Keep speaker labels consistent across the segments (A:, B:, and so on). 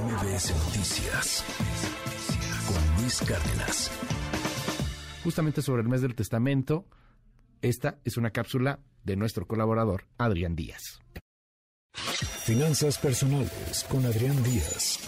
A: MBS Noticias con Luis Cárdenas.
B: Justamente sobre el mes del testamento, esta es una cápsula de nuestro colaborador Adrián Díaz.
A: Finanzas personales con Adrián Díaz.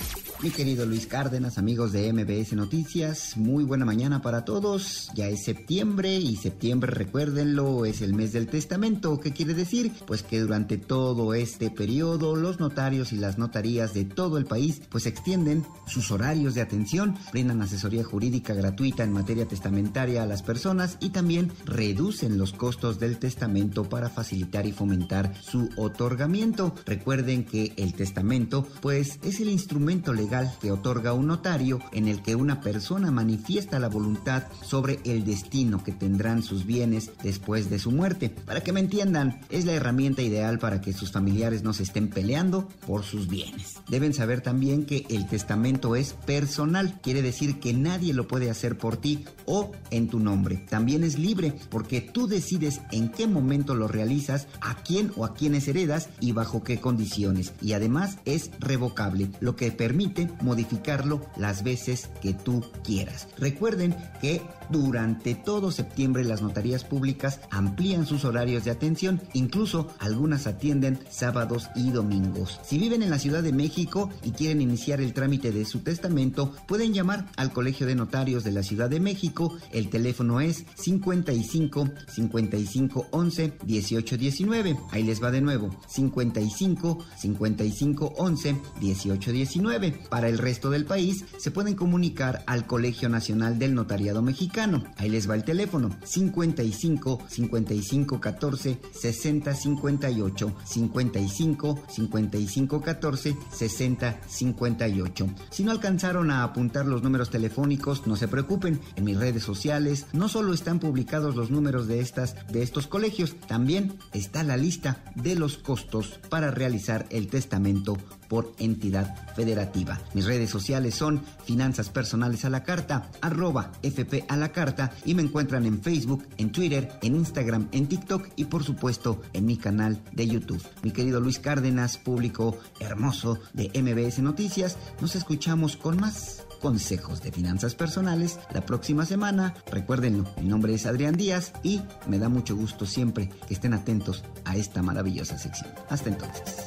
C: Mi querido Luis Cárdenas, amigos de MBS Noticias, muy buena mañana para todos. Ya es septiembre y septiembre, recuérdenlo, es el mes del testamento. ¿Qué quiere decir? Pues que durante todo este periodo los notarios y las notarías de todo el país pues extienden sus horarios de atención, brindan asesoría jurídica gratuita en materia testamentaria a las personas y también reducen los costos del testamento para facilitar y fomentar su otorgamiento. Recuerden que el testamento pues es el instrumento legal que otorga un notario en el que una persona manifiesta la voluntad sobre el destino que tendrán sus bienes después de su muerte. Para que me entiendan, es la herramienta ideal para que sus familiares no se estén peleando por sus bienes. Deben saber también que el testamento es personal, quiere decir que nadie lo puede hacer por ti o en tu nombre. También es libre porque tú decides en qué momento lo realizas, a quién o a quiénes heredas y bajo qué condiciones. Y además es revocable, lo que permite modificarlo las veces que tú quieras. Recuerden que durante todo septiembre las notarías públicas amplían sus horarios de atención, incluso algunas atienden sábados y domingos. Si viven en la Ciudad de México y quieren iniciar el trámite de su testamento, pueden llamar al Colegio de Notarios de la Ciudad de México. El teléfono es 55 55 11 18 19. Ahí les va de nuevo. 55 55 11 18 19. Para el resto del país, se pueden comunicar al Colegio Nacional del Notariado Mexicano. Ahí les va el teléfono 55 55 14 60 58 55 55 14 60 58. Si no alcanzaron a apuntar los números telefónicos, no se preocupen. En mis redes sociales no solo están publicados los números de estas de estos colegios, también está la lista de los costos para realizar el testamento por entidad federativa. Mis redes sociales son Finanzas Personales a la Carta, arroba FP a la Carta y me encuentran en Facebook, en Twitter, en Instagram, en TikTok y por supuesto en mi canal de YouTube. Mi querido Luis Cárdenas, público hermoso de MBS Noticias, nos escuchamos con más consejos de finanzas personales la próxima semana. Recuérdenlo, mi nombre es Adrián Díaz y me da mucho gusto siempre que estén atentos a esta maravillosa sección. Hasta entonces.